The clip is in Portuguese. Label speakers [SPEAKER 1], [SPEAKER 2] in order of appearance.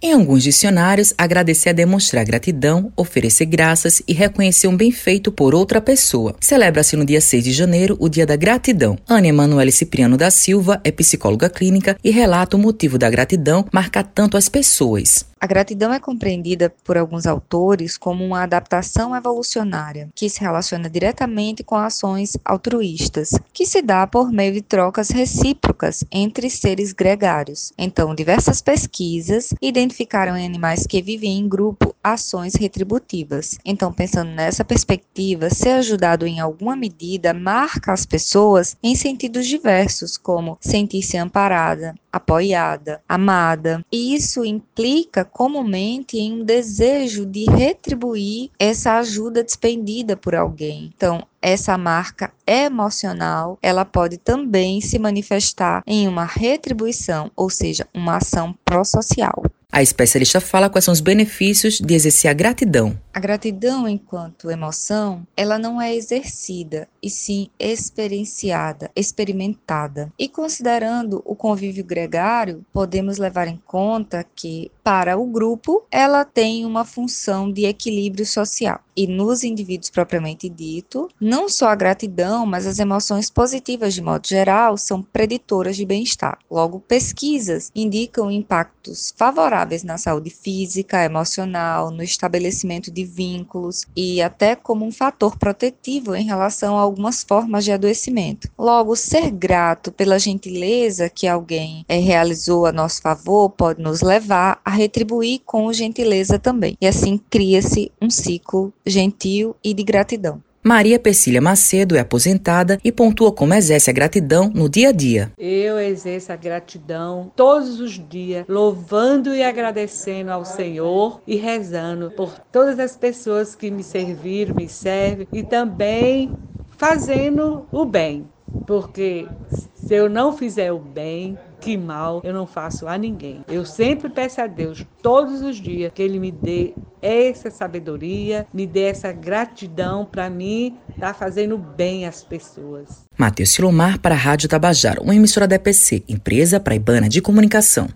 [SPEAKER 1] Em alguns dicionários, agradecer é demonstrar gratidão, oferecer graças e reconhecer um bem feito por outra pessoa. Celebra-se no dia 6 de janeiro o Dia da Gratidão. Ana Emanuele Cipriano da Silva é psicóloga clínica e relata o motivo da gratidão marcar tanto as pessoas.
[SPEAKER 2] A gratidão é compreendida por alguns autores como uma adaptação evolucionária, que se relaciona diretamente com ações altruístas, que se dá por meio de trocas recíprocas entre seres gregários. Então, diversas pesquisas identificaram em animais que vivem em grupo ações retributivas. Então, pensando nessa perspectiva, ser ajudado em alguma medida marca as pessoas em sentidos diversos, como sentir-se amparada, apoiada, amada. E isso implica comumente em um desejo de retribuir essa ajuda despendida por alguém. Então, essa marca emocional, ela pode também se manifestar em uma retribuição, ou seja, uma ação pró-social.
[SPEAKER 1] A especialista fala quais são os benefícios de exercer a gratidão.
[SPEAKER 2] A gratidão, enquanto emoção, ela não é exercida, e sim experienciada, experimentada. E considerando o convívio gregário, podemos levar em conta que, para o grupo, ela tem uma função de equilíbrio social. E nos indivíduos propriamente dito, não só a gratidão, mas as emoções positivas de modo geral são preditoras de bem-estar. Logo, pesquisas indicam impactos favoráveis na saúde física, emocional, no estabelecimento de vínculos e até como um fator protetivo em relação a algumas formas de adoecimento. Logo, ser grato pela gentileza que alguém é, realizou a nosso favor pode nos levar a retribuir com gentileza também. E assim cria-se um ciclo gentil e de gratidão.
[SPEAKER 1] Maria Pecília Macedo é aposentada e pontua como exerce a gratidão no dia a dia.
[SPEAKER 3] Eu exerço a gratidão todos os dias, louvando e agradecendo ao Senhor e rezando por todas as pessoas que me serviram, me servem e também fazendo o bem, porque se eu não fizer o bem, que mal eu não faço a ninguém. Eu sempre peço a Deus, todos os dias, que Ele me dê essa sabedoria, me dê essa gratidão para mim estar tá fazendo bem às pessoas.
[SPEAKER 1] Matheus Silomar para a Rádio Tabajaro, uma emissora da EPC, empresa praibana de comunicação.